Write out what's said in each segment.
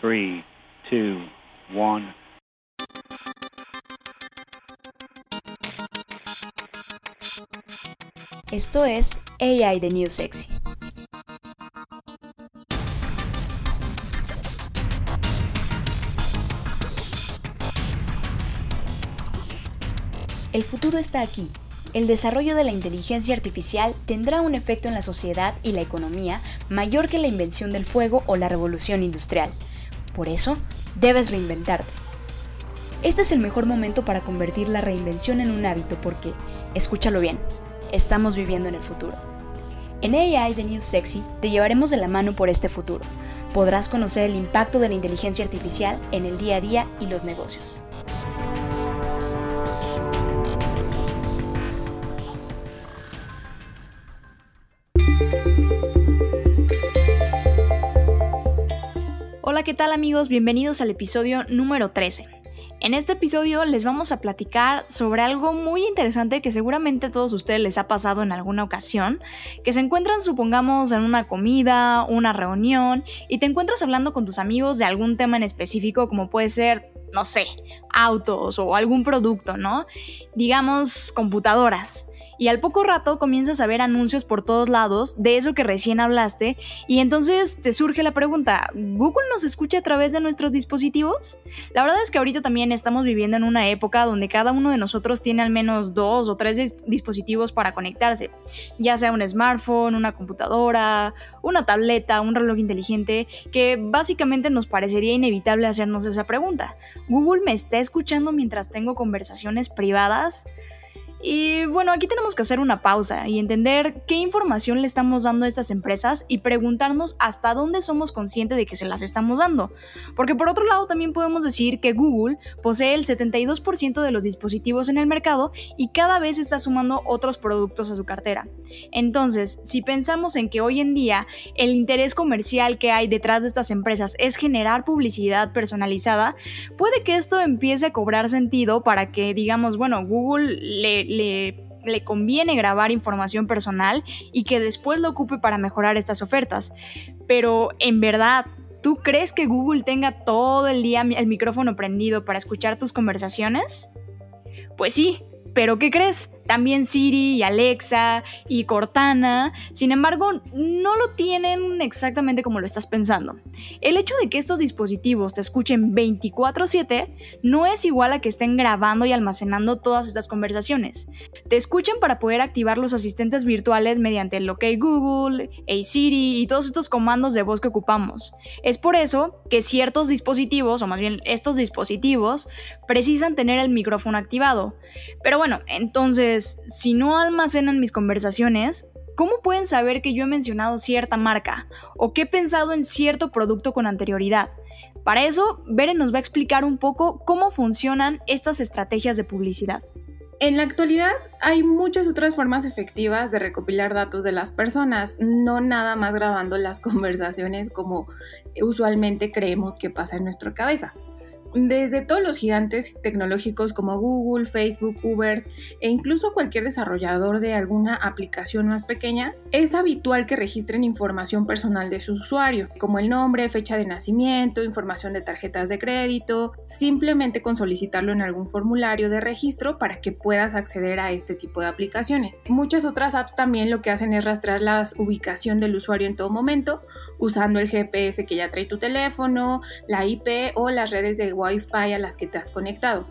3, 2, 1. Esto es AI de New Sexy. El futuro está aquí. El desarrollo de la inteligencia artificial tendrá un efecto en la sociedad y la economía mayor que la invención del fuego o la revolución industrial. Por eso, debes reinventarte. Este es el mejor momento para convertir la reinvención en un hábito porque, escúchalo bien, estamos viviendo en el futuro. En AI de New Sexy te llevaremos de la mano por este futuro. Podrás conocer el impacto de la inteligencia artificial en el día a día y los negocios. Hola, ¿qué tal amigos? Bienvenidos al episodio número 13. En este episodio les vamos a platicar sobre algo muy interesante que seguramente a todos ustedes les ha pasado en alguna ocasión, que se encuentran supongamos en una comida, una reunión, y te encuentras hablando con tus amigos de algún tema en específico como puede ser, no sé, autos o algún producto, ¿no? Digamos computadoras y al poco rato comienzas a ver anuncios por todos lados de eso que recién hablaste y entonces te surge la pregunta, ¿Google nos escucha a través de nuestros dispositivos? La verdad es que ahorita también estamos viviendo en una época donde cada uno de nosotros tiene al menos dos o tres dispositivos para conectarse, ya sea un smartphone, una computadora, una tableta, un reloj inteligente, que básicamente nos parecería inevitable hacernos esa pregunta. ¿Google me está escuchando mientras tengo conversaciones privadas? Y bueno, aquí tenemos que hacer una pausa y entender qué información le estamos dando a estas empresas y preguntarnos hasta dónde somos conscientes de que se las estamos dando. Porque por otro lado también podemos decir que Google posee el 72% de los dispositivos en el mercado y cada vez está sumando otros productos a su cartera. Entonces, si pensamos en que hoy en día el interés comercial que hay detrás de estas empresas es generar publicidad personalizada, puede que esto empiece a cobrar sentido para que digamos, bueno, Google le le, conviene grabar información personal y que después lo ocupe para mejorar estas ofertas. Pero en verdad, ¿tú crees que Google tenga todo el día el micrófono prendido para escuchar tus conversaciones? Pues sí, pero ¿qué crees? También Siri y Alexa y Cortana, sin embargo, no lo tienen exactamente como lo estás pensando. El hecho de que estos dispositivos te escuchen 24/7 no es igual a que estén grabando y almacenando todas estas conversaciones. Te escuchan para poder activar los asistentes virtuales mediante el OK Google, Hey Siri y todos estos comandos de voz que ocupamos. Es por eso que ciertos dispositivos, o más bien estos dispositivos, precisan tener el micrófono activado. Pero bueno, entonces si no almacenan mis conversaciones, ¿cómo pueden saber que yo he mencionado cierta marca o que he pensado en cierto producto con anterioridad? Para eso, Beren nos va a explicar un poco cómo funcionan estas estrategias de publicidad. En la actualidad hay muchas otras formas efectivas de recopilar datos de las personas, no nada más grabando las conversaciones como usualmente creemos que pasa en nuestra cabeza desde todos los gigantes tecnológicos como Google, Facebook, Uber e incluso cualquier desarrollador de alguna aplicación más pequeña, es habitual que registren información personal de su usuario, como el nombre, fecha de nacimiento, información de tarjetas de crédito, simplemente con solicitarlo en algún formulario de registro para que puedas acceder a este tipo de aplicaciones. Muchas otras apps también lo que hacen es rastrear la ubicación del usuario en todo momento, usando el GPS que ya trae tu teléfono, la IP o las redes de Wi-Fi a las que te has conectado.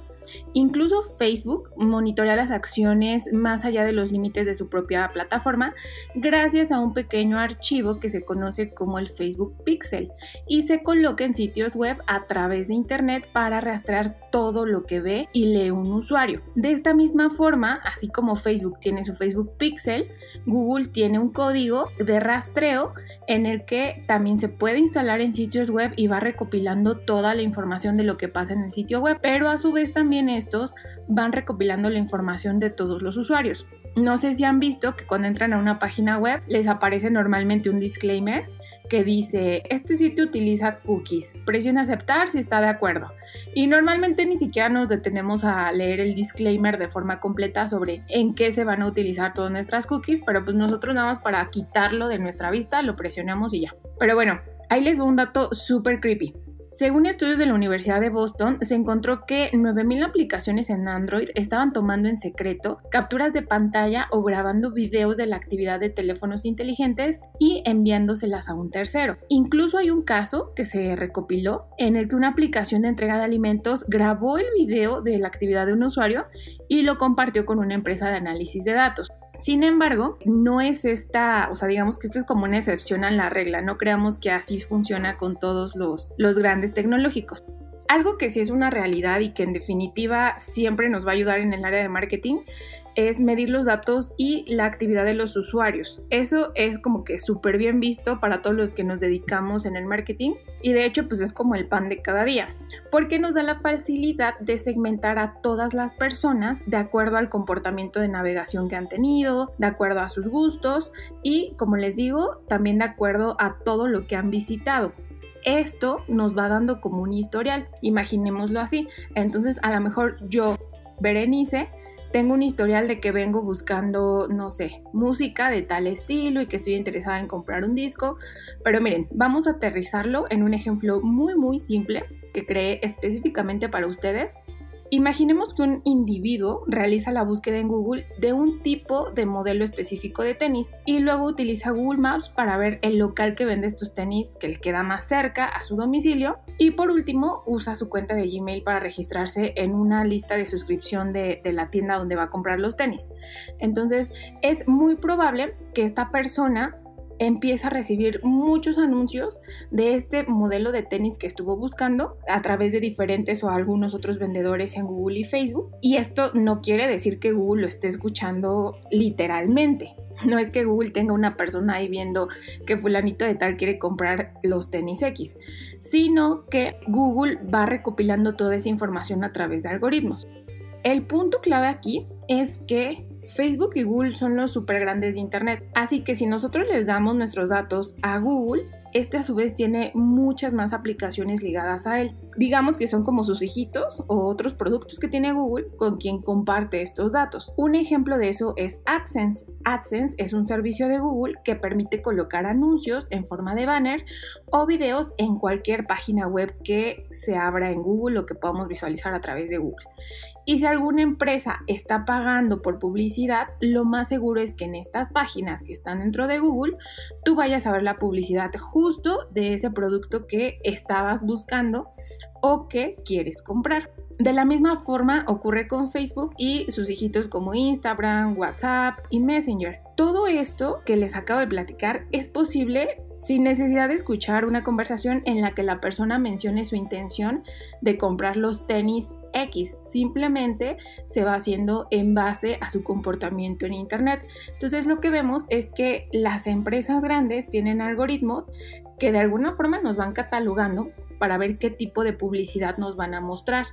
Incluso Facebook monitorea las acciones más allá de los límites de su propia plataforma gracias a un pequeño archivo que se conoce como el Facebook Pixel y se coloca en sitios web a través de Internet para rastrear todo lo que ve y lee un usuario. De esta misma forma, así como Facebook tiene su Facebook Pixel, Google tiene un código de rastreo en el que también se puede instalar en sitios web y va recopilando toda la información de lo que pasa en el sitio web, pero a su vez también estos van recopilando la información de todos los usuarios. No sé si han visto que cuando entran a una página web les aparece normalmente un disclaimer que dice, este sitio utiliza cookies, presiona aceptar si está de acuerdo. Y normalmente ni siquiera nos detenemos a leer el disclaimer de forma completa sobre en qué se van a utilizar todas nuestras cookies, pero pues nosotros nada más para quitarlo de nuestra vista lo presionamos y ya. Pero bueno, ahí les va un dato súper creepy. Según estudios de la Universidad de Boston, se encontró que 9.000 aplicaciones en Android estaban tomando en secreto capturas de pantalla o grabando videos de la actividad de teléfonos inteligentes y enviándoselas a un tercero. Incluso hay un caso que se recopiló en el que una aplicación de entrega de alimentos grabó el video de la actividad de un usuario y lo compartió con una empresa de análisis de datos. Sin embargo, no es esta, o sea, digamos que esto es como una excepción a la regla, no creamos que así funciona con todos los, los grandes tecnológicos. Algo que sí es una realidad y que en definitiva siempre nos va a ayudar en el área de marketing es medir los datos y la actividad de los usuarios. Eso es como que súper bien visto para todos los que nos dedicamos en el marketing y de hecho pues es como el pan de cada día, porque nos da la facilidad de segmentar a todas las personas de acuerdo al comportamiento de navegación que han tenido, de acuerdo a sus gustos y como les digo, también de acuerdo a todo lo que han visitado. Esto nos va dando como un historial, imaginémoslo así. Entonces, a lo mejor yo, Berenice, tengo un historial de que vengo buscando, no sé, música de tal estilo y que estoy interesada en comprar un disco. Pero miren, vamos a aterrizarlo en un ejemplo muy muy simple que creé específicamente para ustedes Imaginemos que un individuo realiza la búsqueda en Google de un tipo de modelo específico de tenis y luego utiliza Google Maps para ver el local que vende estos tenis que le queda más cerca a su domicilio y por último usa su cuenta de Gmail para registrarse en una lista de suscripción de, de la tienda donde va a comprar los tenis. Entonces es muy probable que esta persona empieza a recibir muchos anuncios de este modelo de tenis que estuvo buscando a través de diferentes o algunos otros vendedores en Google y Facebook. Y esto no quiere decir que Google lo esté escuchando literalmente. No es que Google tenga una persona ahí viendo que fulanito de tal quiere comprar los tenis X, sino que Google va recopilando toda esa información a través de algoritmos. El punto clave aquí es que Facebook y Google son los super grandes de Internet. Así que si nosotros les damos nuestros datos a Google, este a su vez tiene muchas más aplicaciones ligadas a él. Digamos que son como sus hijitos o otros productos que tiene Google con quien comparte estos datos. Un ejemplo de eso es AdSense. AdSense es un servicio de Google que permite colocar anuncios en forma de banner o videos en cualquier página web que se abra en Google o que podamos visualizar a través de Google. Y si alguna empresa está pagando por publicidad, lo más seguro es que en estas páginas que están dentro de Google, tú vayas a ver la publicidad justo de ese producto que estabas buscando o que quieres comprar. De la misma forma ocurre con Facebook y sus hijitos como Instagram, WhatsApp y Messenger. Todo esto que les acabo de platicar es posible sin necesidad de escuchar una conversación en la que la persona mencione su intención de comprar los tenis X, simplemente se va haciendo en base a su comportamiento en Internet. Entonces lo que vemos es que las empresas grandes tienen algoritmos que de alguna forma nos van catalogando para ver qué tipo de publicidad nos van a mostrar.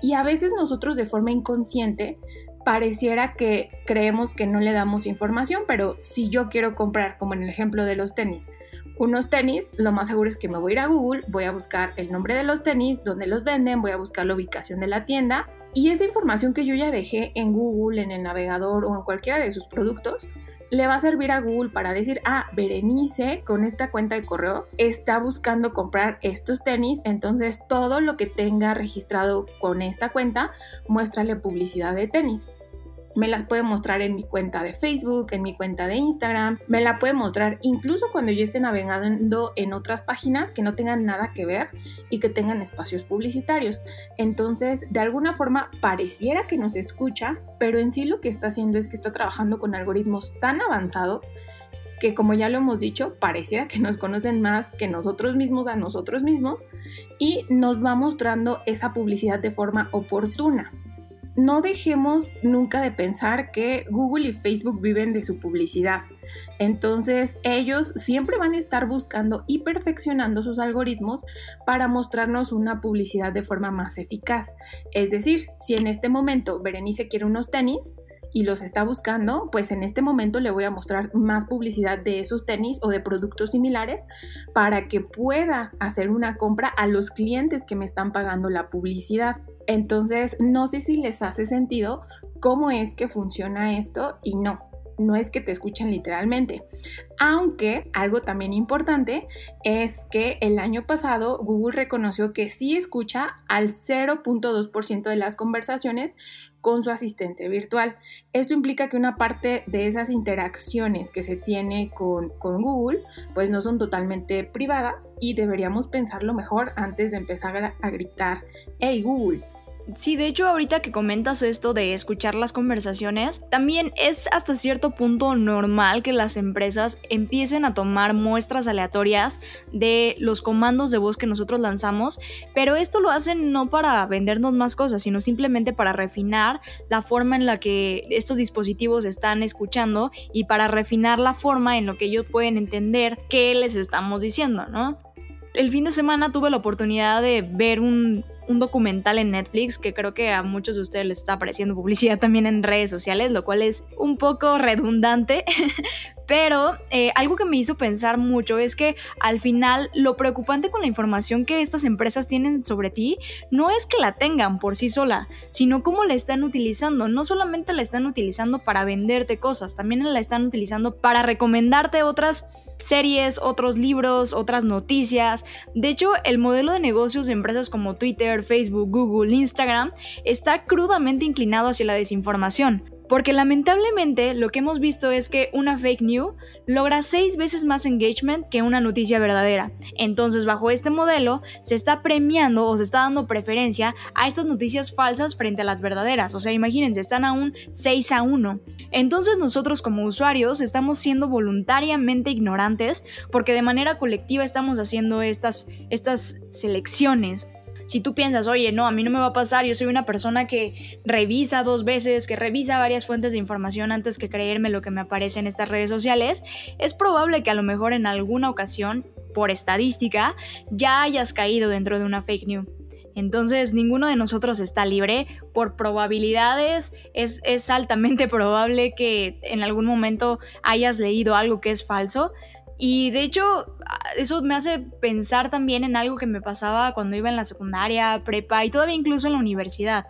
Y a veces nosotros de forma inconsciente pareciera que creemos que no le damos información, pero si yo quiero comprar, como en el ejemplo de los tenis, unos tenis, lo más seguro es que me voy a ir a Google, voy a buscar el nombre de los tenis, dónde los venden, voy a buscar la ubicación de la tienda. Y esa información que yo ya dejé en Google, en el navegador o en cualquiera de sus productos, le va a servir a Google para decir, ah, Berenice con esta cuenta de correo está buscando comprar estos tenis, entonces todo lo que tenga registrado con esta cuenta, muéstrale publicidad de tenis me las puede mostrar en mi cuenta de Facebook, en mi cuenta de Instagram, me la puede mostrar incluso cuando yo esté navegando en otras páginas que no tengan nada que ver y que tengan espacios publicitarios. Entonces, de alguna forma pareciera que nos escucha, pero en sí lo que está haciendo es que está trabajando con algoritmos tan avanzados que como ya lo hemos dicho, pareciera que nos conocen más que nosotros mismos a nosotros mismos y nos va mostrando esa publicidad de forma oportuna no dejemos nunca de pensar que Google y Facebook viven de su publicidad. Entonces ellos siempre van a estar buscando y perfeccionando sus algoritmos para mostrarnos una publicidad de forma más eficaz. Es decir, si en este momento Berenice quiere unos tenis, y los está buscando, pues en este momento le voy a mostrar más publicidad de esos tenis o de productos similares para que pueda hacer una compra a los clientes que me están pagando la publicidad. Entonces, no sé si les hace sentido cómo es que funciona esto y no. No es que te escuchan literalmente. Aunque algo también importante es que el año pasado Google reconoció que sí escucha al 0.2% de las conversaciones con su asistente virtual. Esto implica que una parte de esas interacciones que se tiene con, con, Google pues no son totalmente privadas y deberíamos pensarlo mejor antes de empezar a, a gritar, hey Google, Sí, de hecho ahorita que comentas esto de escuchar las conversaciones, también es hasta cierto punto normal que las empresas empiecen a tomar muestras aleatorias de los comandos de voz que nosotros lanzamos, pero esto lo hacen no para vendernos más cosas, sino simplemente para refinar la forma en la que estos dispositivos están escuchando y para refinar la forma en la que ellos pueden entender qué les estamos diciendo, ¿no? El fin de semana tuve la oportunidad de ver un documental en Netflix que creo que a muchos de ustedes les está apareciendo publicidad también en redes sociales, lo cual es un poco redundante. Pero eh, algo que me hizo pensar mucho es que al final lo preocupante con la información que estas empresas tienen sobre ti no es que la tengan por sí sola, sino cómo la están utilizando. No solamente la están utilizando para venderte cosas, también la están utilizando para recomendarte otras series, otros libros, otras noticias. De hecho, el modelo de negocios de empresas como Twitter, Facebook, Google, Instagram está crudamente inclinado hacia la desinformación. Porque lamentablemente lo que hemos visto es que una fake news logra seis veces más engagement que una noticia verdadera. Entonces, bajo este modelo, se está premiando o se está dando preferencia a estas noticias falsas frente a las verdaderas. O sea, imagínense, están a un 6 a 1. Entonces nosotros como usuarios estamos siendo voluntariamente ignorantes porque de manera colectiva estamos haciendo estas, estas selecciones si tú piensas, oye, no, a mí no me va a pasar, yo soy una persona que revisa dos veces, que revisa varias fuentes de información antes que creerme lo que me aparece en estas redes sociales, es probable que a lo mejor en alguna ocasión, por estadística, ya hayas caído dentro de una fake news. Entonces, ninguno de nosotros está libre. Por probabilidades, es, es, altamente probable que en algún momento hayas leído algo que es falso. Y de hecho, eso me hace pensar también en algo que me pasaba cuando iba en la secundaria, prepa y todavía incluso en la universidad.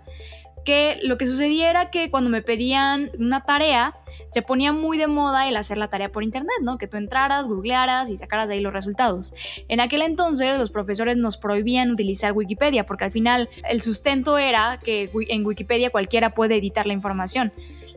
Que lo que sucedía era que cuando me pedían una tarea, se ponía muy de moda el hacer la tarea por internet, ¿no? Que tú entraras, googlearas y sacaras de ahí los resultados. En aquel entonces los profesores nos prohibían utilizar Wikipedia porque al final el sustento era que en Wikipedia cualquiera puede editar la información.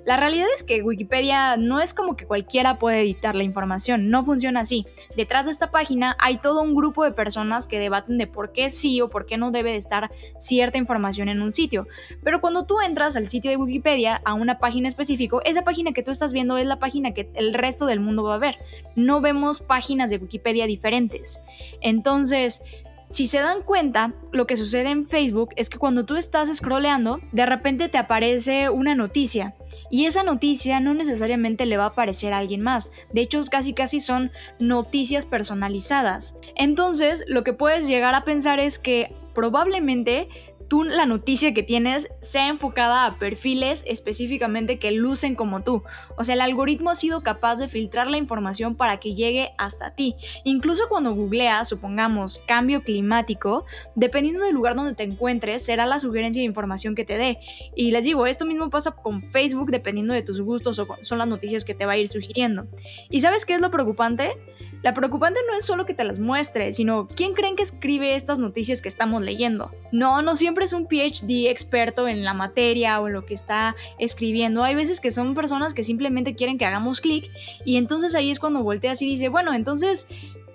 La realidad es que Wikipedia no es como que cualquiera puede editar la información, no funciona así. Detrás de esta página hay todo un grupo de personas que debaten de por qué sí o por qué no debe de estar cierta información en un sitio. Pero cuando tú entras al sitio de Wikipedia, a una página específica, esa página que tú estás viendo es la página que el resto del mundo va a ver. No vemos páginas de Wikipedia diferentes. Entonces, si se dan cuenta, lo que sucede en Facebook es que cuando tú estás scrolleando, de repente te aparece una noticia y esa noticia no necesariamente le va a aparecer a alguien más. De hecho, casi casi son noticias personalizadas. Entonces, lo que puedes llegar a pensar es que probablemente tú la noticia que tienes sea enfocada a perfiles específicamente que lucen como tú. O sea, el algoritmo ha sido capaz de filtrar la información para que llegue hasta ti. Incluso cuando googleas, supongamos, cambio climático, dependiendo del lugar donde te encuentres, será la sugerencia de información que te dé. Y les digo, esto mismo pasa con Facebook dependiendo de tus gustos o son las noticias que te va a ir sugiriendo. ¿Y sabes qué es lo preocupante? La preocupante no es solo que te las muestre, sino quién creen que escribe estas noticias que estamos leyendo. No, no siempre es un PhD experto en la materia o en lo que está escribiendo. Hay veces que son personas que simplemente quieren que hagamos clic y entonces ahí es cuando volteas y dice, bueno, entonces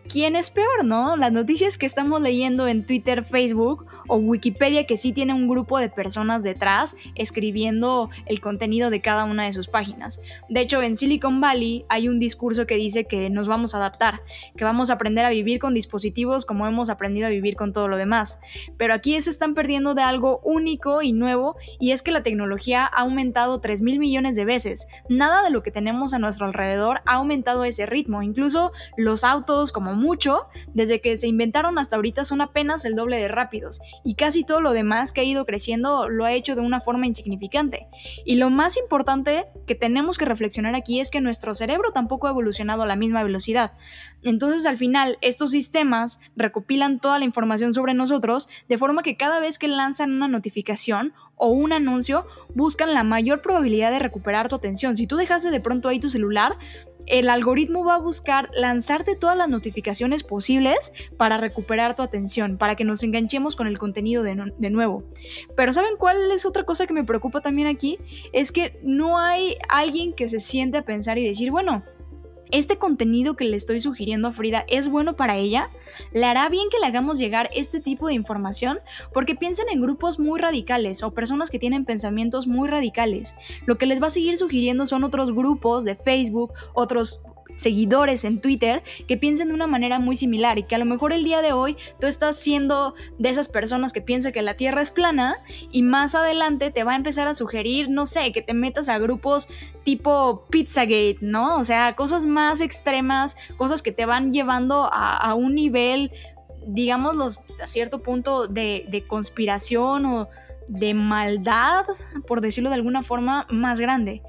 quién es peor, ¿no? Las noticias que estamos leyendo en Twitter, Facebook o Wikipedia que sí tiene un grupo de personas detrás escribiendo el contenido de cada una de sus páginas. De hecho, en Silicon Valley hay un discurso que dice que nos vamos a adaptar, que vamos a aprender a vivir con dispositivos como hemos aprendido a vivir con todo lo demás. Pero aquí se están perdiendo de algo único y nuevo y es que la tecnología ha aumentado 3 mil millones de veces. Nada de lo que tenemos a nuestro alrededor ha aumentado ese ritmo. Incluso los autos como mucho, desde que se inventaron hasta ahorita son apenas el doble de rápidos. y casi todo lo demás que ha ido creciendo lo ha hecho de una forma insignificante. Y lo más importante que tenemos que reflexionar aquí es que nuestro cerebro tampoco ha evolucionado a la misma velocidad. Entonces al final estos sistemas recopilan toda la información sobre nosotros de forma que cada vez que lanzan una notificación o un anuncio buscan la mayor probabilidad de recuperar tu atención. Si tú dejaste de pronto ahí tu celular, el algoritmo va a buscar lanzarte todas las notificaciones posibles para recuperar tu atención, para que nos enganchemos con el contenido de, nuevo. Pero ¿saben cuál es otra cosa que me preocupa también aquí? Es que no hay alguien que se siente a pensar y decir, bueno, este contenido que le estoy sugiriendo a Frida es bueno para ella, le hará bien que le hagamos llegar este tipo de información porque piensan en grupos muy radicales o personas que tienen pensamientos muy radicales. Lo que les va a seguir sugiriendo son otros grupos de Facebook, otros seguidores en Twitter que piensen de una manera muy similar y que a lo mejor el día de hoy tú estás siendo de esas personas que piensan que la Tierra es plana y más adelante te va a empezar a sugerir, no sé, que te metas a grupos tipo Pizzagate, ¿no? O sea, cosas más extremas, cosas que te van llevando a, un nivel, digámoslo, a cierto punto de, de conspiración o de maldad, por decirlo de alguna forma, más grande.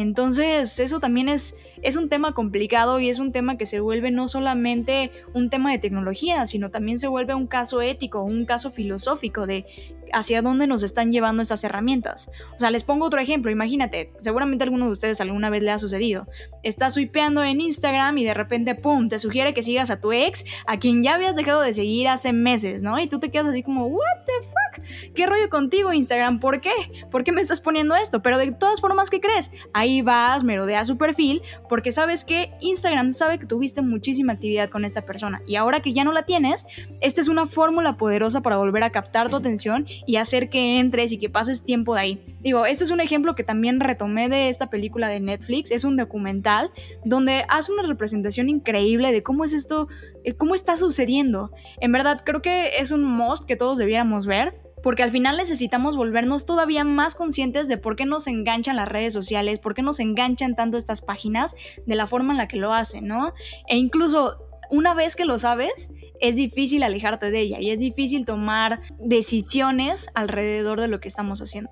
Entonces, eso también es, es un tema complicado y es un tema que se vuelve no solamente un tema de tecnología, sino también se vuelve un caso ético, un caso filosófico de hacia dónde nos están llevando estas herramientas. O sea, les pongo otro ejemplo, imagínate, seguramente alguno de ustedes alguna vez le ha sucedido. Estás swipeando en Instagram y de repente, ¡pum!, te sugiere que sigas a tu ex, a quien ya habías dejado de seguir hace meses, ¿no? Y tú te quedas así como, ¿what the fuck? ¿Qué rollo contigo, Instagram? ¿Por qué? ¿Por qué me estás poniendo esto? Pero de todas formas, ¿qué crees? Ahí vas, merodeas su perfil, porque sabes que Instagram sabe que tuviste muchísima actividad con esta persona. Y ahora que ya no la tienes, esta es una fórmula poderosa para volver a captar tu atención y hacer que entres y que pases tiempo de ahí. Digo, este es un ejemplo que también retomé de esta película de Netflix, es un documental donde hace una representación increíble de cómo es esto, eh, cómo está sucediendo. En verdad, creo que es un must que todos debiéramos ver porque al final necesitamos volvernos todavía más conscientes de por qué nos enganchan las redes sociales, por qué nos enganchan tanto estas páginas de la forma en la que lo hacen, ¿no? E incluso una vez que lo sabes, es difícil alejarte de ella y es difícil tomar decisiones alrededor de lo que estamos haciendo.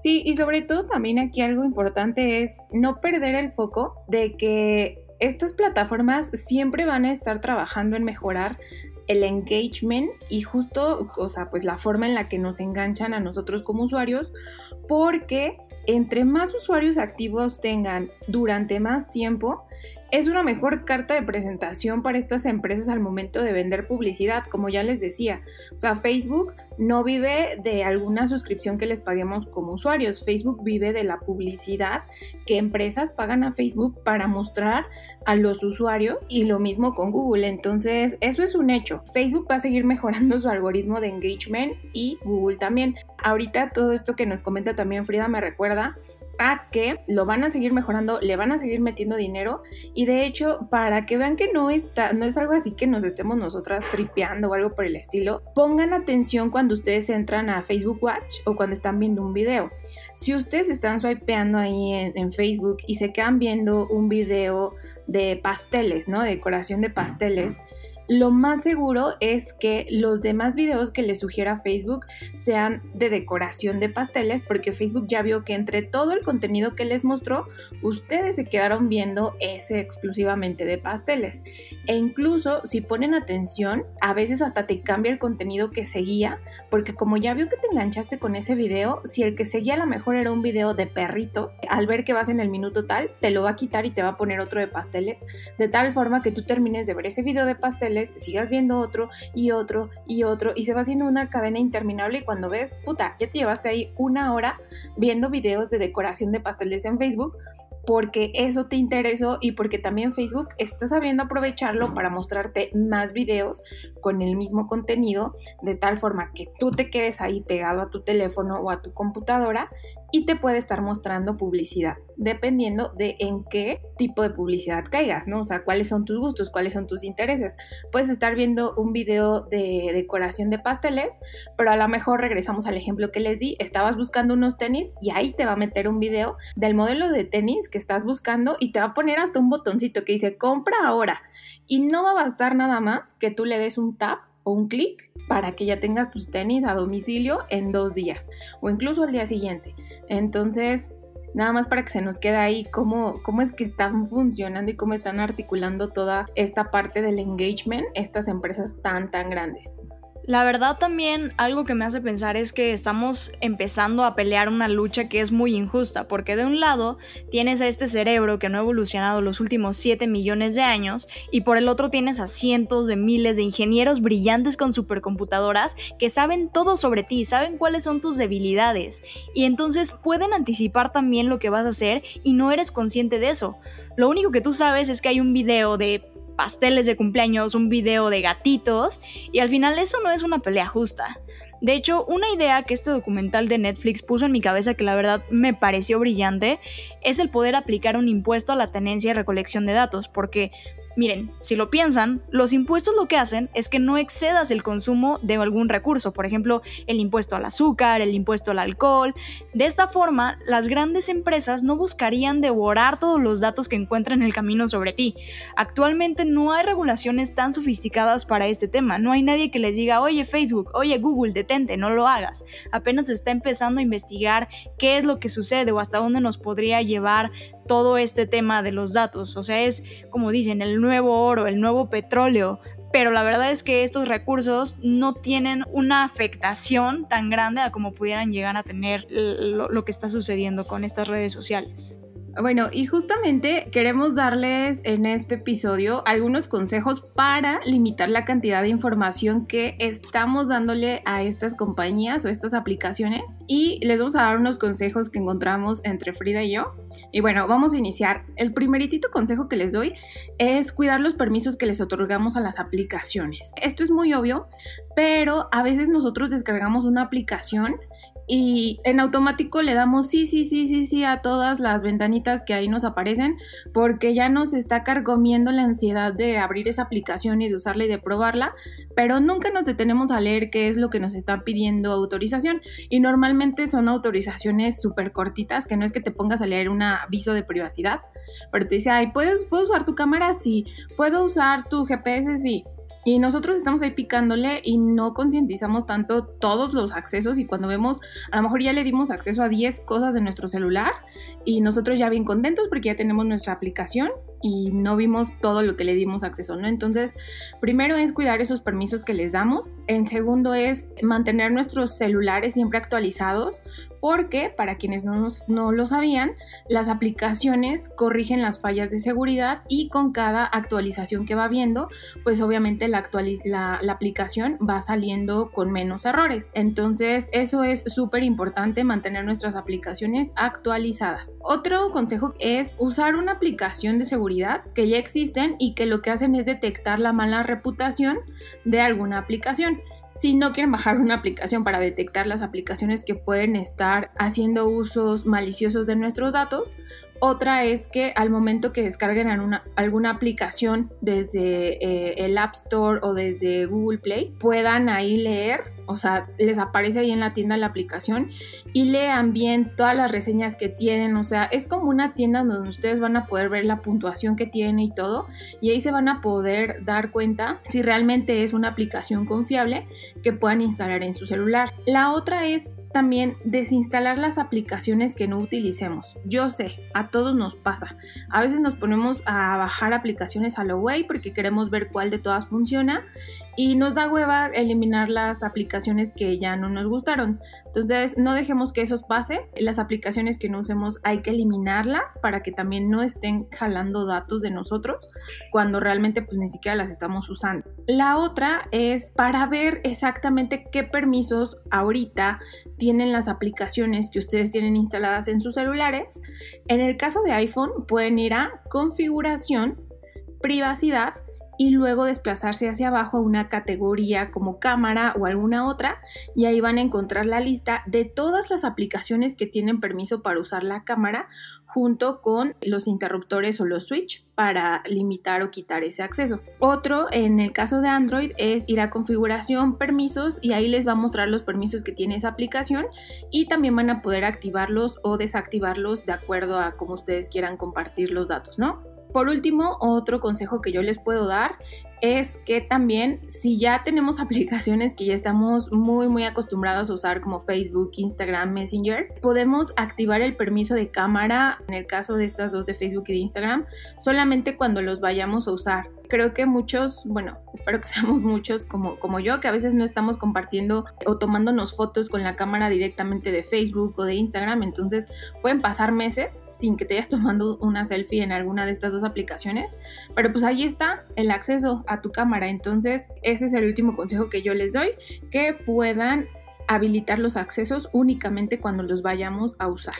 Sí, y sobre todo también aquí algo importante es no perder el foco de que estas plataformas siempre van a estar trabajando en mejorar el engagement y justo, o sea, pues la forma en la que nos enganchan a nosotros como usuarios, porque entre más usuarios activos tengan durante más tiempo, es una mejor carta de presentación para estas empresas al momento de vender publicidad, como ya les decía. O sea, Facebook no vive de alguna suscripción que les paguemos como usuarios. Facebook vive de la publicidad que empresas pagan a Facebook para mostrar a los usuarios y lo mismo con Google. Entonces, eso es un hecho. Facebook va a seguir mejorando su algoritmo de engagement y Google también. Ahorita todo esto que nos comenta también Frida me recuerda a que lo van a seguir mejorando, le van a seguir metiendo dinero y de hecho para que vean que no está, no es algo así que nos estemos nosotras tripeando o algo por el estilo, pongan atención cuando ustedes entran a Facebook Watch o cuando están viendo un video. Si ustedes están swipeando ahí en, Facebook y se quedan viendo un video de pasteles, ¿no? decoración de pasteles lo más seguro es que los demás videos que les sugiera Facebook sean de decoración de pasteles, porque Facebook ya vio que entre todo el contenido que les mostró, ustedes se quedaron viendo ese exclusivamente de pasteles. E incluso si ponen atención, a veces hasta te cambia el contenido que seguía, porque como ya vio que te enganchaste con ese video, si el que seguía a lo mejor era un video de perritos, al ver que vas en el minuto tal, te lo va a quitar y te va a poner otro de pasteles, de tal forma que tú termines de ver ese video de pasteles te sigas viendo otro y otro y otro y se va haciendo una cadena interminable y cuando ves, puta, ya te llevaste ahí una hora viendo videos de decoración de pasteles en Facebook porque eso te interesó y porque también Facebook está sabiendo aprovecharlo para mostrarte más videos con el mismo contenido de tal forma que tú te quedes ahí pegado a tu teléfono o a tu computadora y te puede estar mostrando publicidad, dependiendo de en qué tipo de publicidad caigas, ¿no? O sea, cuáles son tus gustos, cuáles son tus intereses. Puedes estar viendo un video de decoración de pasteles, pero a lo mejor regresamos al ejemplo que les di, estabas buscando unos tenis y ahí te va a meter un video del modelo de tenis que estás buscando y te va a poner hasta un botoncito que dice compra ahora. Y no va a bastar nada más que tú le des un tap o un clic para que ya tengas tus tenis a domicilio en dos días o incluso al día siguiente. Entonces, nada más para que se nos quede ahí cómo, cómo es que están funcionando y cómo están articulando toda esta parte del engagement estas empresas tan, tan grandes. La verdad también algo que me hace pensar es que estamos empezando a pelear una lucha que es muy injusta, porque de un lado tienes a este cerebro que no ha evolucionado los últimos 7 millones de años y por el otro tienes a cientos de miles de ingenieros brillantes con supercomputadoras que saben todo sobre ti, saben cuáles son tus debilidades y entonces pueden anticipar también lo que vas a hacer y no eres consciente de eso. Lo único que tú sabes es que hay un video de pasteles de cumpleaños, un video de gatitos, y al final eso no es una pelea justa. De hecho, una idea que este documental de Netflix puso en mi cabeza que la verdad me pareció brillante es el poder aplicar un impuesto a la tenencia y recolección de datos, porque Miren, si lo piensan, los impuestos lo que hacen es que no excedas el consumo de algún recurso, por ejemplo, el impuesto al azúcar, el impuesto al alcohol. De esta forma, las grandes empresas no buscarían devorar todos los datos que encuentran en el camino sobre ti. Actualmente no hay regulaciones tan sofisticadas para este tema, no hay nadie que les diga, oye Facebook, oye Google, detente, no lo hagas. Apenas se está empezando a investigar qué es lo que sucede o hasta dónde nos podría llevar todo este tema de los datos. O sea, es como dicen, el nuevo oro, el nuevo petróleo. Pero la verdad es que estos recursos no tienen una afectación tan grande a como pudieran llegar a tener lo, lo que está sucediendo con estas redes sociales. Bueno, y justamente queremos darles en este episodio algunos consejos para limitar la cantidad de información que estamos dándole a estas compañías o estas aplicaciones. Y les vamos a dar unos consejos que encontramos entre Frida y yo. Y bueno, vamos a iniciar. El primeritito consejo que les doy es cuidar los permisos que les otorgamos a las aplicaciones. Esto es muy obvio, pero a veces nosotros descargamos una aplicación y en automático le damos sí, sí, sí, sí, sí a todas las ventanitas que ahí nos aparecen porque ya nos está carcomiendo la ansiedad de abrir esa aplicación y de usarla y de probarla, pero nunca nos detenemos a leer qué es lo que nos está pidiendo autorización y normalmente son autorizaciones súper cortitas que no es que te pongas a leer un aviso de privacidad, pero te dice, ay, ¿puedes, ¿puedo usar tu cámara? Sí, ¿puedo usar tu GPS? Sí. Y nosotros estamos ahí picándole y no concientizamos tanto todos los accesos y cuando vemos, a lo mejor ya le dimos acceso a 10 cosas de nuestro celular y nosotros ya bien contentos porque ya tenemos nuestra aplicación y no vimos todo lo que le dimos acceso, ¿no? Entonces, primero es cuidar esos permisos que les damos. En segundo es mantener nuestros celulares siempre actualizados porque para quienes no, no, lo sabían, las aplicaciones corrigen las fallas de seguridad y con cada actualización que va viendo, pues obviamente la, la, la aplicación va saliendo con menos errores. Entonces eso es súper importante mantener nuestras aplicaciones actualizadas. Otro consejo es usar una aplicación de seguridad que ya existen y que lo que hacen es detectar la mala reputación de alguna aplicación. Si no quieren bajar una aplicación para detectar las aplicaciones que pueden estar haciendo usos maliciosos de nuestros datos, otra es que al momento que descarguen alguna aplicación desde eh, el App Store o desde Google Play, puedan ahí leer, o sea, les aparece ahí en la tienda la aplicación y lean bien todas las reseñas que tienen, o sea, es como una tienda donde ustedes van a poder ver la puntuación que tiene y todo, y ahí se van a poder dar cuenta si realmente es una aplicación confiable que puedan instalar en su celular. La otra es también desinstalar las aplicaciones que no utilicemos. Yo sé, a todos nos pasa. A veces nos ponemos a bajar aplicaciones a lo way porque queremos ver cuál de todas funciona y nos da hueva eliminar las aplicaciones que ya no nos gustaron. Entonces, no dejemos que eso pase. Las aplicaciones que no usemos hay que eliminarlas para que también no estén jalando datos de nosotros cuando realmente pues ni siquiera las estamos usando. La otra es para ver exactamente qué permisos ahorita tienen las aplicaciones que ustedes tienen instaladas en sus celulares. En el caso de iPhone pueden ir a configuración, privacidad y luego desplazarse hacia abajo a una categoría como cámara o alguna otra y ahí van a encontrar la lista de todas las aplicaciones que tienen permiso para usar la cámara junto con los interruptores o los switch para limitar o quitar ese acceso. Otro en el caso de Android es ir a configuración, permisos y ahí les va a mostrar los permisos que tiene esa aplicación y también van a poder activarlos o desactivarlos de acuerdo a cómo ustedes quieran compartir los datos, ¿no? Por último, otro consejo que yo les puedo dar es que también si ya tenemos aplicaciones que ya estamos muy muy acostumbrados a usar como Facebook, Instagram, Messenger, podemos activar el permiso de cámara en el caso de estas dos de Facebook y de Instagram solamente cuando los vayamos a usar. Creo que muchos, bueno, espero que seamos muchos como, como yo, que a veces no estamos compartiendo o tomándonos fotos con la cámara directamente de Facebook o de Instagram, entonces pueden pasar meses sin que te hayas tomando una selfie en alguna de estas dos aplicaciones, pero pues ahí está el acceso tu cámara, entonces ese es el último consejo que yo les doy, que puedan habilitar los accesos únicamente cuando los vayamos a usar.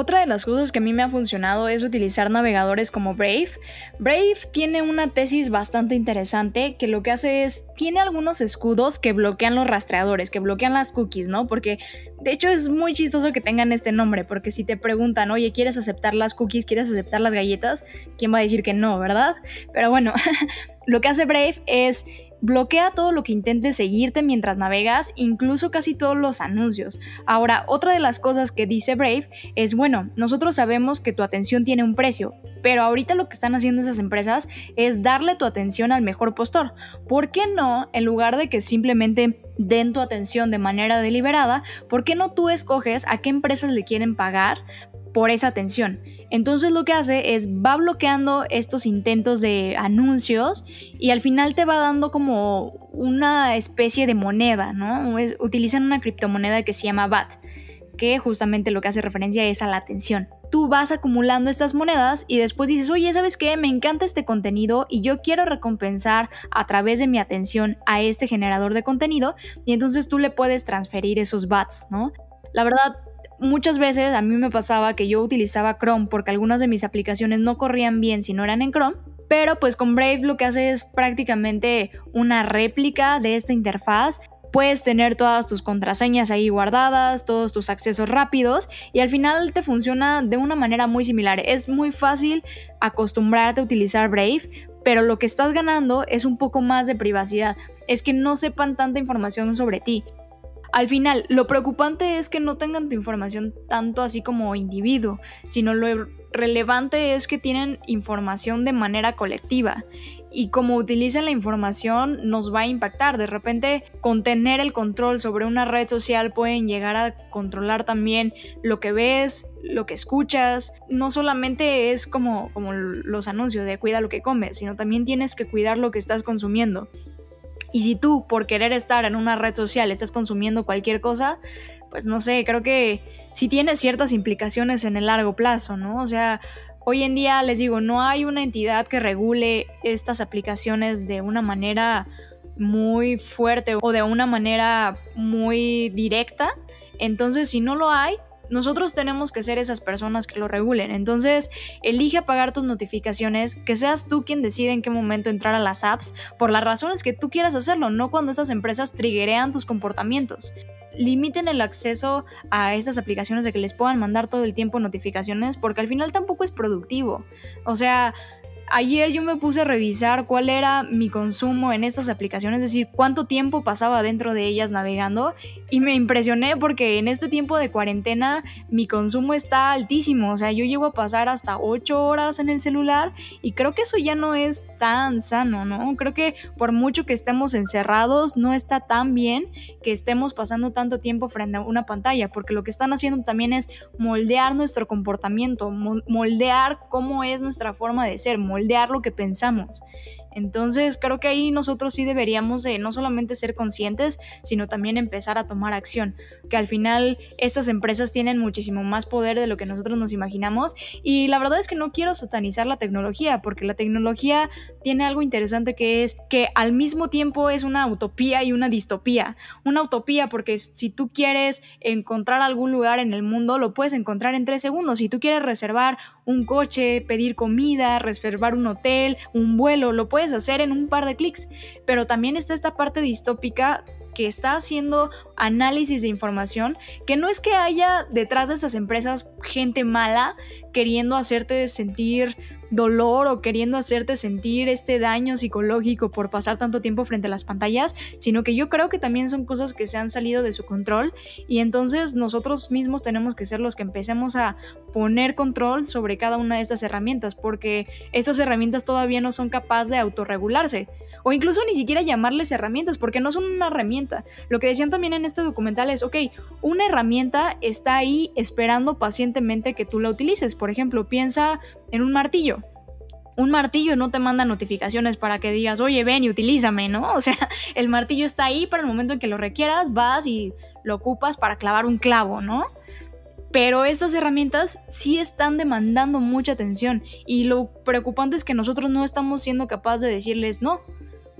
Otra de las cosas que a mí me ha funcionado es utilizar navegadores como Brave. Brave tiene una tesis bastante interesante que lo que hace es, tiene algunos escudos que bloquean los rastreadores, que bloquean las cookies, ¿no? Porque de hecho es muy chistoso que tengan este nombre, porque si te preguntan, oye, ¿quieres aceptar las cookies? ¿Quieres aceptar las galletas? ¿Quién va a decir que no, verdad? Pero bueno, lo que hace Brave es Bloquea todo lo que intente seguirte mientras navegas, incluso casi todos los anuncios. Ahora, otra de las cosas que dice Brave es, bueno, nosotros sabemos que tu atención tiene un precio, pero ahorita lo que están haciendo esas empresas es darle tu atención al mejor postor. ¿Por qué no, en lugar de que simplemente den tu atención de manera deliberada, ¿por qué no tú escoges a qué empresas le quieren pagar por esa atención. Entonces lo que hace es va bloqueando estos intentos de anuncios y al final te va dando como una especie de moneda, ¿no? utilizan una criptomoneda que se llama BAT, que justamente lo que hace referencia es a la atención. Tú vas acumulando estas monedas y después dices, oye, ¿sabes qué? Me encanta este contenido y yo quiero recompensar a través de mi atención a este generador de contenido y entonces tú le puedes transferir esos BATs, ¿no? La verdad, muchas veces a mí me pasaba que yo utilizaba Chrome porque algunas de mis aplicaciones no corrían bien si no eran en Chrome, pero pues con Brave lo que hace es prácticamente una réplica de esta interfaz. Puedes tener todas tus contraseñas ahí guardadas, todos tus accesos rápidos y al final te funciona de una manera muy similar. Es muy fácil acostumbrarte a utilizar Brave, pero lo que estás ganando es un poco más de privacidad. Es que no sepan tanta información sobre ti. Al final, lo preocupante es que no tengan tu información tanto así como individuo, sino lo relevante es que tienen información de manera colectiva y como utilizan la información nos va a impactar. De repente, con tener el control sobre una red social pueden llegar a controlar también lo que ves, lo que escuchas. No solamente es como, como los anuncios de cuida lo que comes, sino también tienes que cuidar lo que estás consumiendo. Y si tú, por querer estar en una red social, estás consumiendo cualquier cosa, pues no sé, creo que sí tiene ciertas implicaciones en el largo plazo, ¿no? O sea, hoy en día les digo, no hay una entidad que regule estas aplicaciones de una manera muy fuerte o de una manera muy directa. Entonces, si no lo hay, nosotros tenemos que ser esas personas que lo regulen. Entonces, elige apagar tus notificaciones, que seas tú quien decide en qué momento entrar a las apps, por las razones que tú quieras hacerlo, no cuando estas empresas triggerean tus comportamientos. Limiten el acceso a estas aplicaciones de que les puedan mandar todo el tiempo notificaciones, porque al final tampoco es productivo. O sea, ayer yo me puse a revisar cuál era mi consumo en estas aplicaciones, es decir, cuánto tiempo pasaba dentro de ellas navegando y me impresioné porque en este tiempo de cuarentena mi consumo está altísimo, o sea, yo llego a pasar hasta 8 horas en el celular y creo que eso ya no es tan sano, ¿no? Creo que por mucho que estemos encerrados, no está tan bien que estemos pasando tanto tiempo frente a una pantalla, porque lo que están haciendo también es moldear nuestro comportamiento, moldear cómo es nuestra forma de ser, moldear lo que pensamos. Entonces creo que ahí nosotros sí deberíamos de no solamente ser conscientes, sino también empezar a tomar acción, que al final estas empresas tienen muchísimo más poder de lo que nosotros nos imaginamos y la verdad es que no quiero satanizar la tecnología, porque la tecnología tiene algo interesante que es que al mismo tiempo es una utopía y una distopía. Una utopía porque si tú quieres encontrar algún lugar en el mundo, lo puedes encontrar en tres segundos. Si tú quieres reservar un coche, pedir comida, reservar un hotel, un vuelo, lo puedes hacer en un par de clics. Pero también está esta parte distópica que está haciendo análisis de información, que no es que haya detrás de esas empresas gente mala queriendo hacerte sentir dolor o queriendo hacerte sentir este daño psicológico por pasar tanto tiempo frente a las pantallas, sino que yo creo que también son cosas que se han salido de su control y entonces nosotros mismos tenemos que ser los que empecemos a poner control sobre cada una de estas herramientas, porque estas herramientas todavía no son capaces de autorregularse o incluso ni siquiera llamarles herramientas, porque no son una herramienta. Lo que decían también en este documental es, ok, una herramienta está ahí esperando pacientemente que tú la utilices. Por ejemplo, piensa en un martillo un martillo no te manda notificaciones para que digas, oye, ven y utilízame, ¿no? O sea, el martillo está ahí para el momento en que lo requieras, vas y lo ocupas para clavar un clavo, ¿no? Pero estas herramientas sí están demandando mucha atención y lo preocupante es que nosotros no estamos siendo capaces de decirles no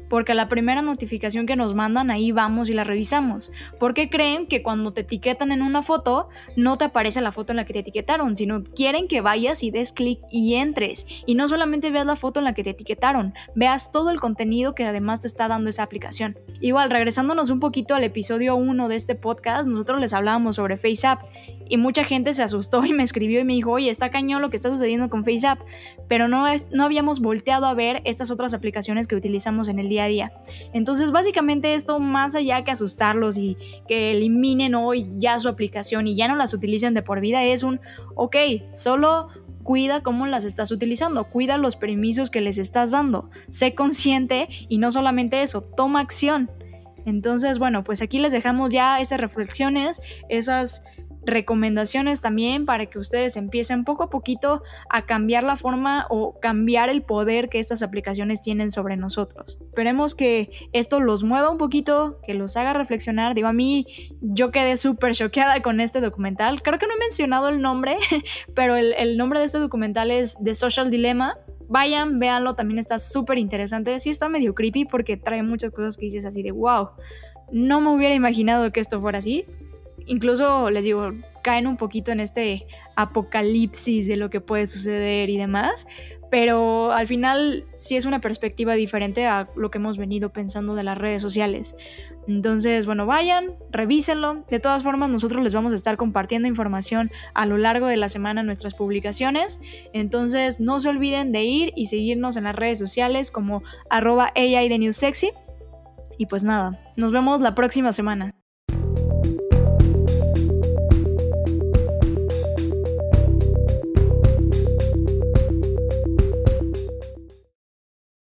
porque la primera notificación que nos mandan ahí vamos y la revisamos. Porque creen que cuando te etiquetan en una foto no te aparece la foto en la que te etiquetaron, sino quieren que vayas y des clic y entres. Y no solamente veas la foto en la que te etiquetaron, veas todo el contenido que además te está dando esa aplicación. Igual, regresándonos un poquito al episodio 1 de este podcast, nosotros les hablábamos sobre FaceApp y mucha gente se asustó y me escribió y me dijo, oye, está cañón lo que está sucediendo con FaceApp, pero no, es, no habíamos volteado a ver estas otras aplicaciones que utilizamos en el día a día. Entonces, básicamente esto, más allá que asustarlos y que eliminen hoy ya su aplicación y ya no las utilicen de por vida, es un, ok, solo cuida cómo las estás utilizando, cuida los permisos que les estás dando, sé consciente y no solamente eso, toma acción. Entonces, bueno, pues aquí les dejamos ya esas reflexiones, esas recomendaciones también para que ustedes empiecen poco a poquito a cambiar la forma o cambiar el poder que estas aplicaciones tienen sobre nosotros. Esperemos que esto los mueva un poquito, que los haga reflexionar. Digo, a mí yo quedé súper choqueada con este documental. Creo que no he mencionado el nombre, pero el, el nombre de este documental es The Social Dilemma. Vayan, véanlo, también está súper interesante. Sí está medio creepy porque trae muchas cosas que dices así de wow. No me hubiera imaginado que esto fuera así incluso les digo, caen un poquito en este apocalipsis de lo que puede suceder y demás, pero al final sí es una perspectiva diferente a lo que hemos venido pensando de las redes sociales. Entonces, bueno, vayan, revísenlo. De todas formas, nosotros les vamos a estar compartiendo información a lo largo de la semana en nuestras publicaciones. Entonces, no se olviden de ir y seguirnos en las redes sociales como arroba AI de New Sexy. Y pues nada, nos vemos la próxima semana.